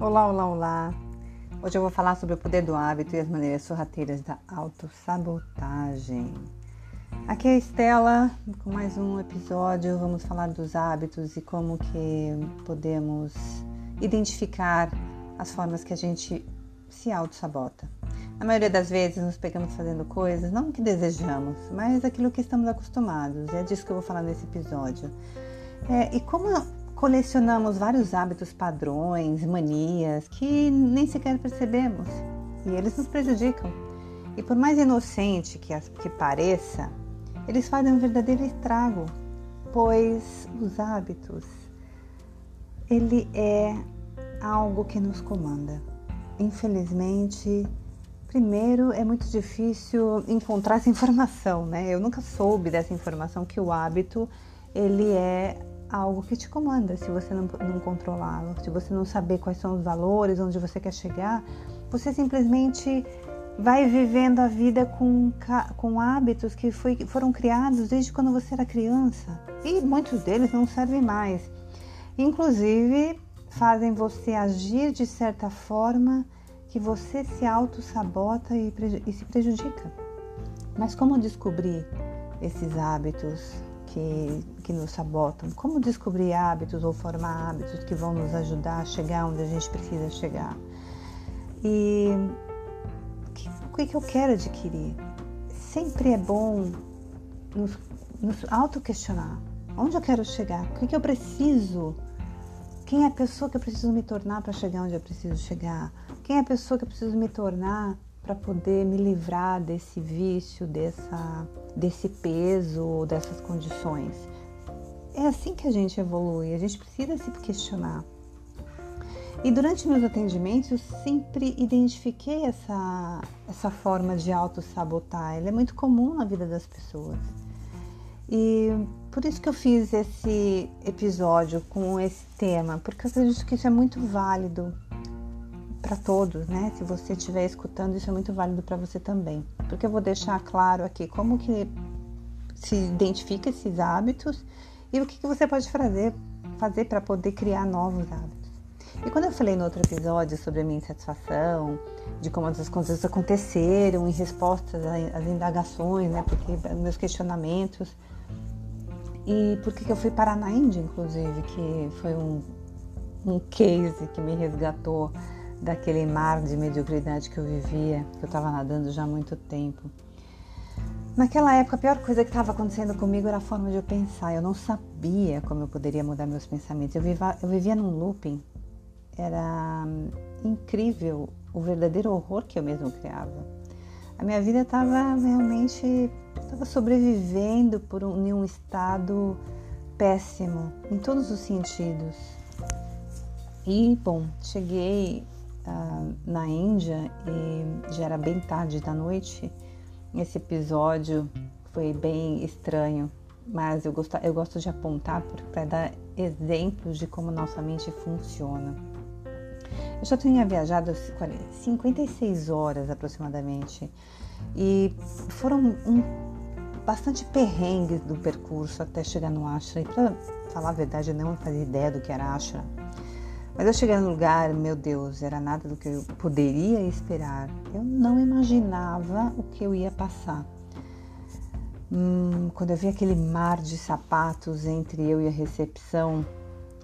Olá, olá, olá! Hoje eu vou falar sobre o poder do hábito e as maneiras sorrateiras da autossabotagem. Aqui é a Estela com mais um episódio. Vamos falar dos hábitos e como que podemos identificar as formas que a gente se autossabota. Na maioria das vezes nos pegamos fazendo coisas não que desejamos, mas aquilo que estamos acostumados. É disso que eu vou falar nesse episódio. É, e como colecionamos vários hábitos padrões, manias que nem sequer percebemos e eles nos prejudicam. E por mais inocente que, que pareça, eles fazem um verdadeiro estrago, pois os hábitos ele é algo que nos comanda. Infelizmente, primeiro é muito difícil encontrar essa informação, né? Eu nunca soube dessa informação que o hábito ele é algo que te comanda se você não, não controlá-lo, se você não saber quais são os valores, onde você quer chegar, você simplesmente vai vivendo a vida com, com hábitos que foi, foram criados desde quando você era criança e muitos deles não servem mais. Inclusive, fazem você agir de certa forma que você se auto-sabota e, e se prejudica. Mas como descobrir esses hábitos? Que, que nos sabotam. Como descobrir hábitos ou formar hábitos que vão nos ajudar a chegar onde a gente precisa chegar. E o que, que eu quero adquirir? Sempre é bom nos, nos auto-questionar. Onde eu quero chegar? O que, que eu preciso? Quem é a pessoa que eu preciso me tornar para chegar onde eu preciso chegar? Quem é a pessoa que eu preciso me tornar para poder me livrar desse vício, dessa, desse peso, dessas condições. É assim que a gente evolui, a gente precisa se questionar. E durante meus atendimentos eu sempre identifiquei essa, essa forma de auto-sabotar. Ela é muito comum na vida das pessoas. E por isso que eu fiz esse episódio com esse tema, porque eu acredito que isso é muito válido para todos, né? Se você estiver escutando, isso é muito válido para você também. Porque eu vou deixar claro aqui como que se identifica esses hábitos e o que, que você pode fazer, fazer para poder criar novos hábitos. E quando eu falei no outro episódio sobre a minha insatisfação, de como as coisas aconteceram em respostas às indagações, né? Porque meus questionamentos e por que eu fui parar na Índia, inclusive, que foi um, um case que me resgatou daquele mar de mediocridade que eu vivia, que eu estava nadando já há muito tempo. Naquela época, a pior coisa que estava acontecendo comigo era a forma de eu pensar. Eu não sabia como eu poderia mudar meus pensamentos. Eu vivia, eu vivia num looping. Era hum, incrível o verdadeiro horror que eu mesmo criava. A minha vida estava realmente estava sobrevivendo por um, em um estado péssimo em todos os sentidos. E bom, cheguei uh, na Índia e já era bem tarde da noite. Esse episódio foi bem estranho, mas eu gosto, eu gosto de apontar para dar exemplos de como nossa mente funciona. Eu já tinha viajado 56 horas aproximadamente e foram um, bastante perrengues do percurso até chegar no ashram. E para falar a verdade, eu não fazia ideia do que era ashram. Mas eu cheguei no lugar, meu Deus, era nada do que eu poderia esperar. Eu não imaginava o que eu ia passar. Hum, quando eu vi aquele mar de sapatos entre eu e a recepção,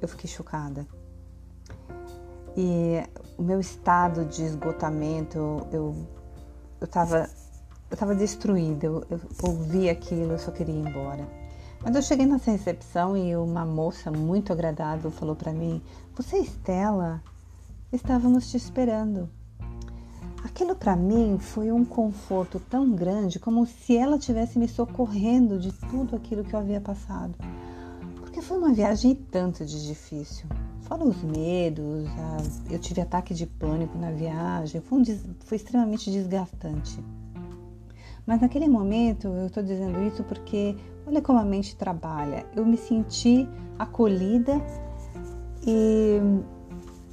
eu fiquei chocada. E o meu estado de esgotamento, eu estava eu tava destruída, eu, eu ouvi aquilo, eu só queria ir embora. Quando eu cheguei nessa recepção e uma moça muito agradável falou para mim: Você Estela? Estávamos te esperando. Aquilo para mim foi um conforto tão grande como se ela tivesse me socorrendo de tudo aquilo que eu havia passado. Porque foi uma viagem tanto de difícil. Fora os medos, eu tive ataque de pânico na viagem, foi, um, foi extremamente desgastante. Mas naquele momento, eu estou dizendo isso porque olha como a mente trabalha. Eu me senti acolhida e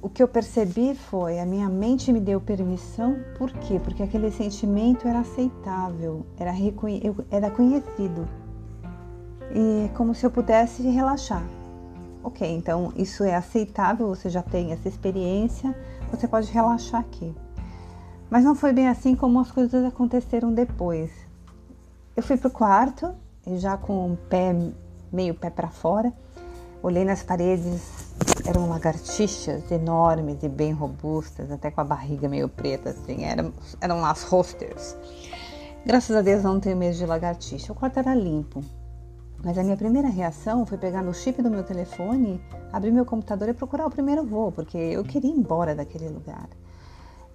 o que eu percebi foi a minha mente me deu permissão. Por quê? Porque aquele sentimento era aceitável, era, era conhecido. E como se eu pudesse relaxar. ok, então isso é aceitável, você já tem essa experiência, você pode relaxar aqui. Mas não foi bem assim como as coisas aconteceram depois. Eu fui pro quarto, já com o pé meio pé para fora, olhei nas paredes, eram lagartixas enormes e bem robustas, até com a barriga meio preta, assim, eram, eram as hosters. Graças a Deus não tenho medo de lagartixa. O quarto era limpo. Mas a minha primeira reação foi pegar no chip do meu telefone, abrir meu computador e procurar o primeiro voo, porque eu queria ir embora daquele lugar.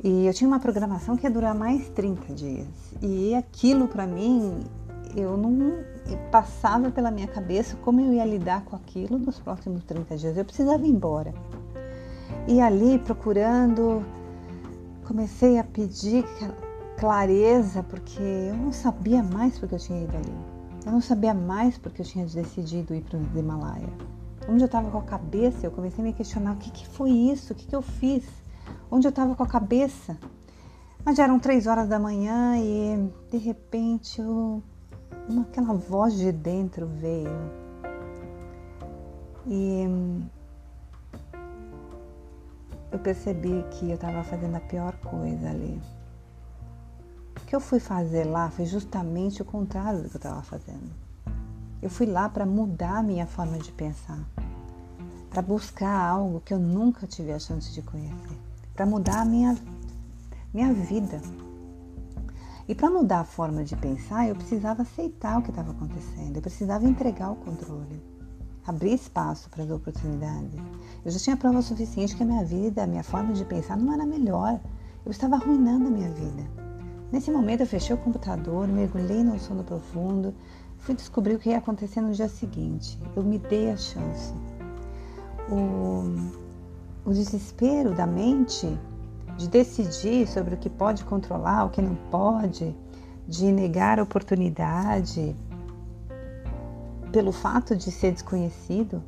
E eu tinha uma programação que ia durar mais 30 dias. E aquilo para mim, eu não passava pela minha cabeça como eu ia lidar com aquilo nos próximos 30 dias. Eu precisava ir embora. E ali procurando, comecei a pedir clareza, porque eu não sabia mais porque eu tinha ido ali. Eu não sabia mais porque eu tinha decidido ir para o Himalaia. Onde eu estava com a cabeça, eu comecei a me questionar o que, que foi isso, o que, que eu fiz, onde eu estava com a cabeça. Mas já eram três horas da manhã e de repente eu, uma, aquela voz de dentro veio. E eu percebi que eu estava fazendo a pior coisa ali que eu fui fazer lá foi justamente o contrário do que eu estava fazendo. Eu fui lá para mudar a minha forma de pensar, para buscar algo que eu nunca tive a chance de conhecer, para mudar a minha, minha vida. E para mudar a forma de pensar, eu precisava aceitar o que estava acontecendo, eu precisava entregar o controle, abrir espaço para as oportunidades. Eu já tinha prova suficiente que a minha vida, a minha forma de pensar não era melhor. Eu estava arruinando a minha vida. Nesse momento eu fechei o computador, mergulhei no sono profundo, fui descobrir o que ia acontecer no dia seguinte. Eu me dei a chance. O, o desespero da mente de decidir sobre o que pode controlar, o que não pode, de negar oportunidade pelo fato de ser desconhecido.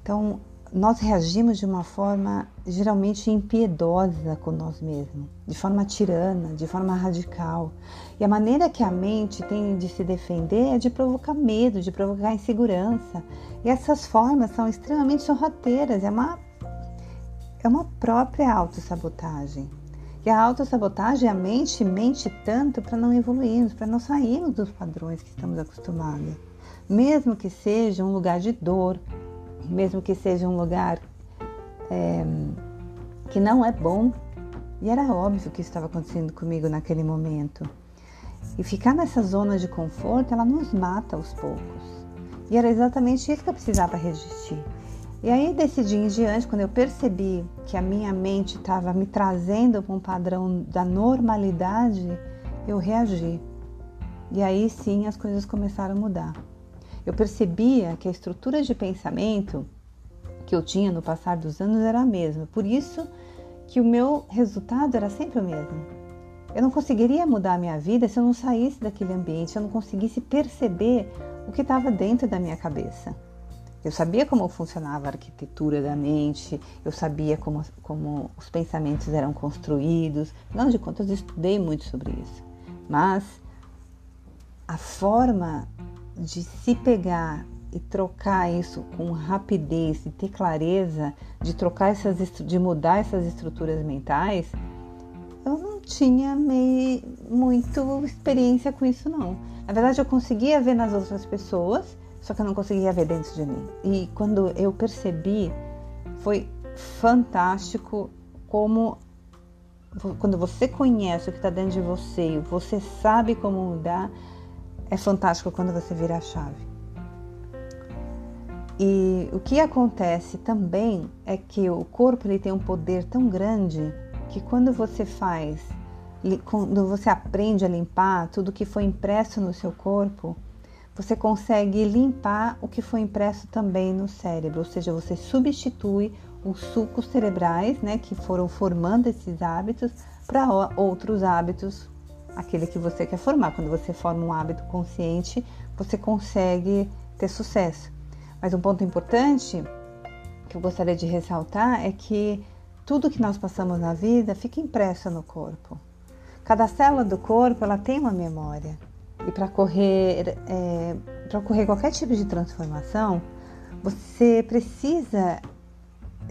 Então, nós reagimos de uma forma geralmente impiedosa com nós mesmos, de forma tirana, de forma radical. E a maneira que a mente tem de se defender é de provocar medo, de provocar insegurança. E essas formas são extremamente sorrateiras, é uma, é uma própria autossabotagem. E a autossabotagem, a mente mente tanto para não evoluirmos, para não sairmos dos padrões que estamos acostumados. Mesmo que seja um lugar de dor, mesmo que seja um lugar é, que não é bom. E era óbvio que estava acontecendo comigo naquele momento. E ficar nessa zona de conforto, ela nos mata aos poucos. E era exatamente isso que eu precisava resistir. E aí, desse dia em diante, quando eu percebi que a minha mente estava me trazendo para um padrão da normalidade, eu reagi. E aí sim as coisas começaram a mudar. Eu percebia que a estrutura de pensamento que eu tinha no passar dos anos era a mesma, por isso que o meu resultado era sempre o mesmo. Eu não conseguiria mudar a minha vida se eu não saísse daquele ambiente, se eu não conseguisse perceber o que estava dentro da minha cabeça. Eu sabia como funcionava a arquitetura da mente, eu sabia como, como os pensamentos eram construídos, afinal de contas, eu estudei muito sobre isso. Mas a forma de se pegar e trocar isso com rapidez, e ter clareza, de trocar essas, de mudar essas estruturas mentais, eu não tinha meio, muito experiência com isso não. Na verdade, eu conseguia ver nas outras pessoas, só que eu não conseguia ver dentro de mim. E quando eu percebi, foi fantástico como quando você conhece o que está dentro de você, você sabe como mudar, é fantástico quando você vira a chave. E o que acontece também é que o corpo ele tem um poder tão grande que quando você faz, quando você aprende a limpar tudo que foi impresso no seu corpo, você consegue limpar o que foi impresso também no cérebro, ou seja, você substitui os sucos cerebrais, né, que foram formando esses hábitos para outros hábitos aquele que você quer formar. Quando você forma um hábito consciente, você consegue ter sucesso. Mas um ponto importante que eu gostaria de ressaltar é que tudo que nós passamos na vida fica impresso no corpo. Cada célula do corpo ela tem uma memória e para correr é, para ocorrer qualquer tipo de transformação, Você precisa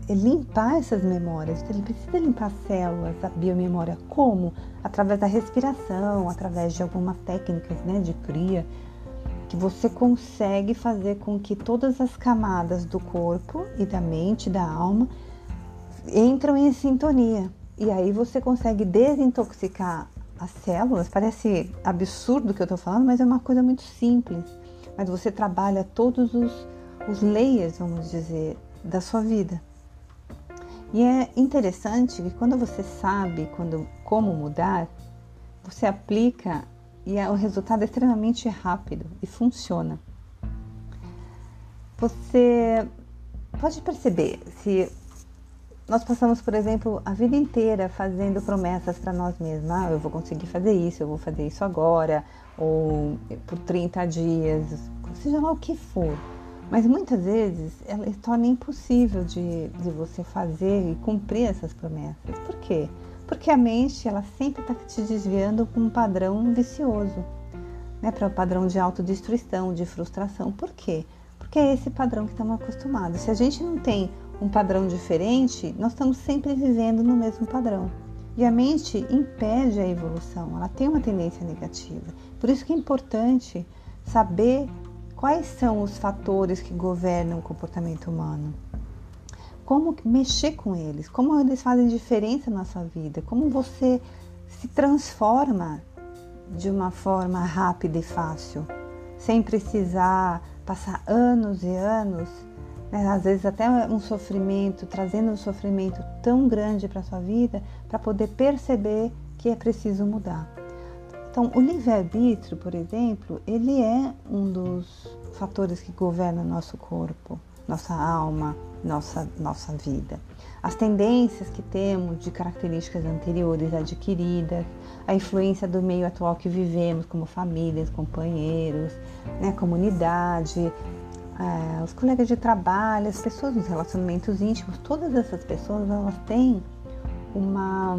limpar essas memórias, ele precisa limpar as células, a biomemória. Como? Através da respiração, através de algumas técnicas né, de cria, que você consegue fazer com que todas as camadas do corpo e da mente, da alma, entram em sintonia. E aí você consegue desintoxicar as células. Parece absurdo o que eu estou falando, mas é uma coisa muito simples. Mas você trabalha todos os, os layers, vamos dizer, da sua vida. E é interessante que quando você sabe quando, como mudar, você aplica e o resultado é extremamente rápido e funciona. Você pode perceber se nós passamos, por exemplo, a vida inteira fazendo promessas para nós mesmos. Ah, eu vou conseguir fazer isso, eu vou fazer isso agora, ou por 30 dias, seja lá o que for. Mas muitas vezes ela torna impossível de, de você fazer e cumprir essas promessas. Por quê? Porque a mente ela sempre está te desviando para um padrão vicioso, né? para o um padrão de autodestruição, de frustração. Por quê? Porque é esse padrão que estamos acostumados. Se a gente não tem um padrão diferente, nós estamos sempre vivendo no mesmo padrão. E a mente impede a evolução, ela tem uma tendência negativa. Por isso que é importante saber quais são os fatores que governam o comportamento humano como mexer com eles, como eles fazem diferença na sua vida, como você se transforma de uma forma rápida e fácil, sem precisar passar anos e anos, né, às vezes até um sofrimento, trazendo um sofrimento tão grande para a sua vida, para poder perceber que é preciso mudar. Então, o livre-arbítrio, por exemplo, ele é um dos fatores que governam nosso corpo nossa alma, nossa, nossa vida. As tendências que temos de características anteriores adquiridas, a influência do meio atual que vivemos, como famílias, companheiros, né, comunidade, é, os colegas de trabalho, as pessoas nos relacionamentos íntimos, todas essas pessoas elas têm uma,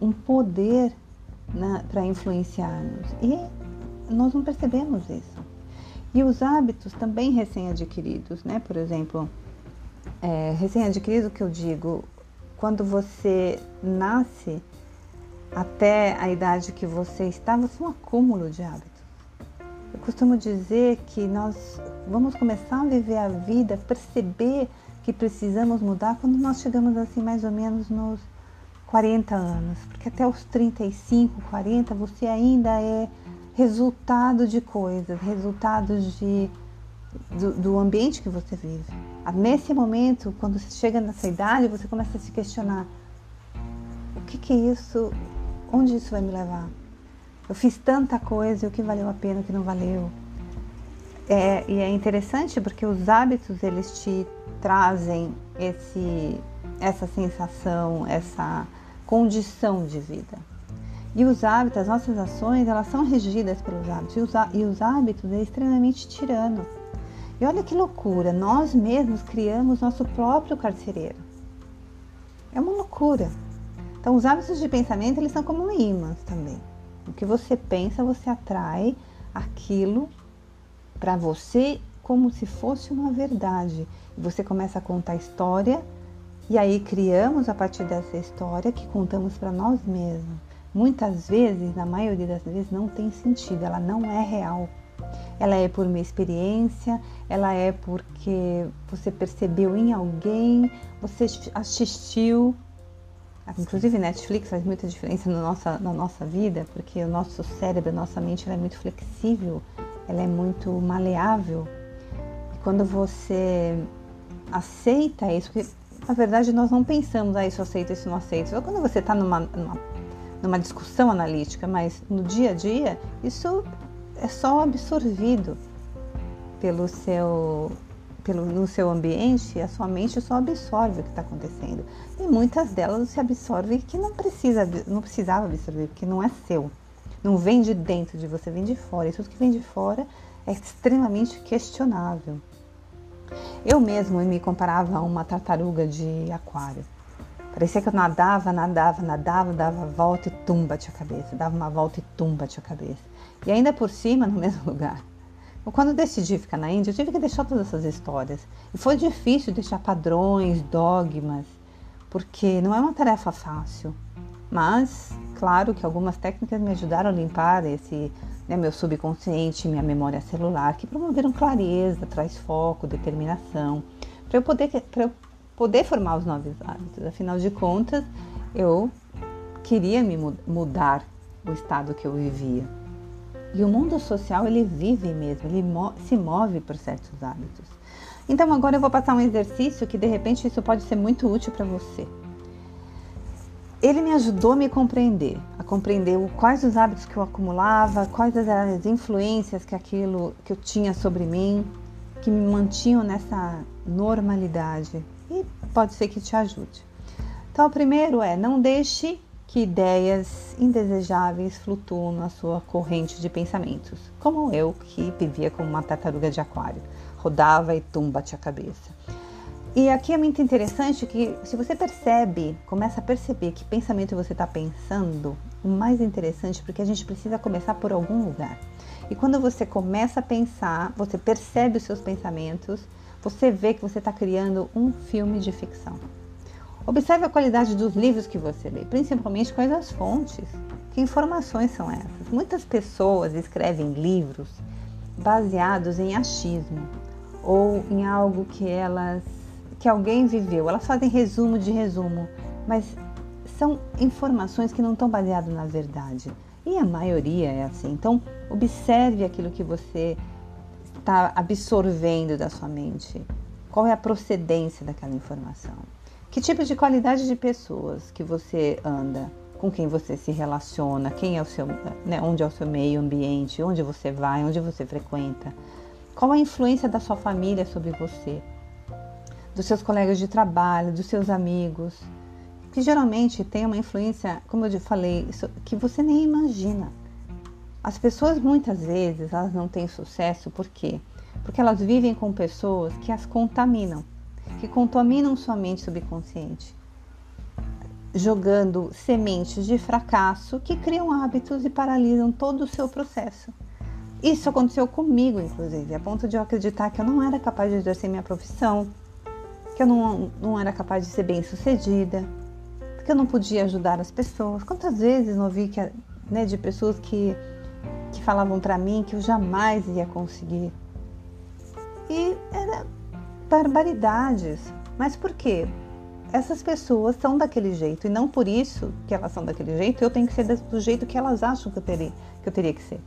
um poder né, para influenciar-nos e nós não percebemos isso. E os hábitos também recém-adquiridos, né? Por exemplo, é, recém-adquirido que eu digo, quando você nasce até a idade que você está, você é um acúmulo de hábitos. Eu costumo dizer que nós vamos começar a viver a vida, perceber que precisamos mudar quando nós chegamos assim mais ou menos nos 40 anos, porque até os 35, 40 você ainda é resultado de coisas, resultados de, do, do, ambiente que você vive. Nesse momento, quando você chega nessa idade, você começa a se questionar: o que, que é isso? Onde isso vai me levar? Eu fiz tanta coisa o que valeu a pena, o que não valeu. É, e é interessante porque os hábitos eles te trazem esse, essa sensação, essa condição de vida. E os hábitos, as nossas ações, elas são regidas pelos hábitos. E os, e os hábitos é extremamente tirano. E olha que loucura, nós mesmos criamos nosso próprio carcereiro. É uma loucura. Então, os hábitos de pensamento, eles são como ímãs também. O que você pensa, você atrai aquilo para você como se fosse uma verdade. Você começa a contar história e aí criamos a partir dessa história que contamos para nós mesmos muitas vezes, na maioria das vezes, não tem sentido, ela não é real. Ela é por uma experiência, ela é porque você percebeu em alguém, você assistiu. Inclusive, Netflix faz muita diferença na nossa, na nossa vida, porque o nosso cérebro, a nossa mente, ela é muito flexível, ela é muito maleável. E quando você aceita isso, porque na verdade nós não pensamos, ah, isso eu aceito, isso não aceito. Só quando você está numa, numa numa discussão analítica, mas no dia a dia isso é só absorvido pelo seu pelo, no seu ambiente, a sua mente só absorve o que está acontecendo. E muitas delas se absorve que não precisa, não precisava absorver, porque não é seu. Não vem de dentro de você, vem de fora. E tudo que vem de fora é extremamente questionável. Eu mesmo me comparava a uma tartaruga de aquário. Parecia que eu nadava, nadava, nadava, dava volta e tumba tinha cabeça, dava uma volta e tumba tinha cabeça. E ainda por cima no mesmo lugar. Quando decidi ficar na Índia, eu tive que deixar todas essas histórias. E foi difícil deixar padrões, dogmas, porque não é uma tarefa fácil. Mas, claro que algumas técnicas me ajudaram a limpar esse né, meu subconsciente, minha memória celular, que promoveram clareza, traz foco, determinação, para eu poder eu poder formar os novos hábitos. Afinal de contas, eu queria me mudar o estado que eu vivia. E o mundo social, ele vive mesmo, ele se move por certos hábitos. Então agora eu vou passar um exercício que de repente isso pode ser muito útil para você. Ele me ajudou a me compreender, a compreender quais os hábitos que eu acumulava, quais as influências que aquilo que eu tinha sobre mim, que me mantinham nessa normalidade. E pode ser que te ajude. Então, o primeiro é não deixe que ideias indesejáveis flutuam na sua corrente de pensamentos, como eu que vivia como uma tartaruga de aquário, rodava e tum, bate a cabeça. E aqui é muito interessante que se você percebe, começa a perceber que pensamento você está pensando, o mais interessante porque a gente precisa começar por algum lugar. E quando você começa a pensar, você percebe os seus pensamentos, você vê que você está criando um filme de ficção. Observe a qualidade dos livros que você lê, principalmente quais as fontes. Que informações são essas? Muitas pessoas escrevem livros baseados em achismo ou em algo que elas que alguém viveu. Elas fazem resumo de resumo, mas são informações que não estão baseadas na verdade. E a maioria é assim. Então, observe aquilo que você está absorvendo da sua mente. Qual é a procedência daquela informação? Que tipo de qualidade de pessoas que você anda, com quem você se relaciona, quem é o seu, né, onde é o seu meio ambiente, onde você vai, onde você frequenta, qual a influência da sua família sobre você, dos seus colegas de trabalho, dos seus amigos, que geralmente tem uma influência, como eu falei, que você nem imagina. As pessoas muitas vezes elas não têm sucesso por quê? Porque elas vivem com pessoas que as contaminam que contaminam sua mente subconsciente, jogando sementes de fracasso que criam hábitos e paralisam todo o seu processo. Isso aconteceu comigo, inclusive, a ponto de eu acreditar que eu não era capaz de exercer minha profissão, que eu não, não era capaz de ser bem sucedida, que eu não podia ajudar as pessoas. Quantas vezes não ouvi que, né, de pessoas que, que falavam para mim que eu jamais ia conseguir? E era barbaridades. Mas por quê? Essas pessoas são daquele jeito e não por isso que elas são daquele jeito, eu tenho que ser do jeito que elas acham que eu teria que, eu teria que ser.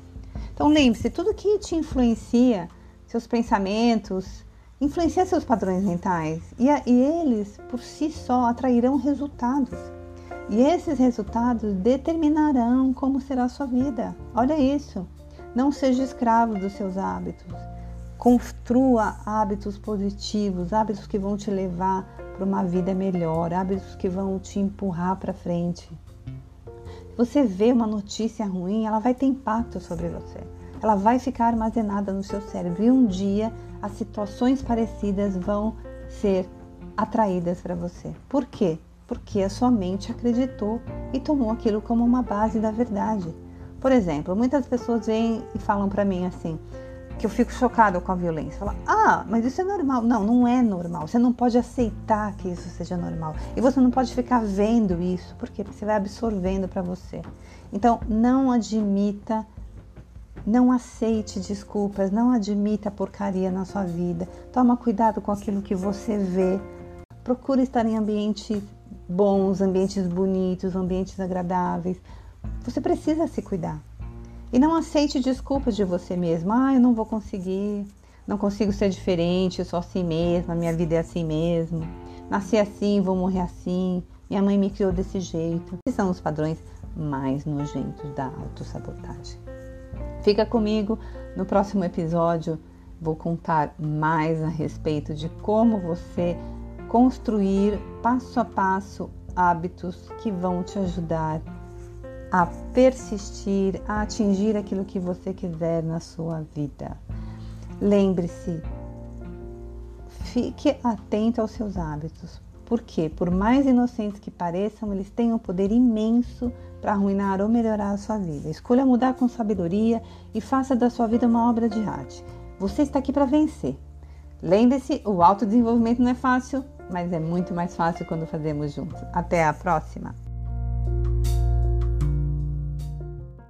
Então lembre-se, tudo que te influencia, seus pensamentos, influencia seus padrões mentais e, e eles por si só atrairão resultados. E esses resultados determinarão como será a sua vida. Olha isso. Não seja escravo dos seus hábitos. Construa hábitos positivos, hábitos que vão te levar para uma vida melhor, hábitos que vão te empurrar para frente. Se você vê uma notícia ruim, ela vai ter impacto sobre você. Ela vai ficar armazenada no seu cérebro e um dia as situações parecidas vão ser atraídas para você. Por quê? Porque a sua mente acreditou e tomou aquilo como uma base da verdade. Por exemplo, muitas pessoas vêm e falam para mim assim: que eu fico chocada com a violência. Fala, ah, mas isso é normal. Não, não é normal. Você não pode aceitar que isso seja normal. E você não pode ficar vendo isso. Por quê? Porque você vai absorvendo para você. Então, não admita, não aceite desculpas, não admita porcaria na sua vida. Toma cuidado com aquilo que você vê. Procure estar em ambientes bons, ambientes bonitos, ambientes agradáveis. Você precisa se cuidar. E não aceite desculpas de você mesmo. Ah, eu não vou conseguir, não consigo ser diferente, eu sou assim mesma, minha vida é assim mesmo. Nasci assim, vou morrer assim, minha mãe me criou desse jeito. Esses são os padrões mais nojentos da autossabotagem. Fica comigo no próximo episódio. Vou contar mais a respeito de como você construir passo a passo hábitos que vão te ajudar a persistir, a atingir aquilo que você quiser na sua vida. Lembre-se, fique atento aos seus hábitos, porque, por mais inocentes que pareçam, eles têm um poder imenso para arruinar ou melhorar a sua vida. Escolha mudar com sabedoria e faça da sua vida uma obra de arte. Você está aqui para vencer. Lembre-se, o autodesenvolvimento não é fácil, mas é muito mais fácil quando fazemos juntos. Até a próxima!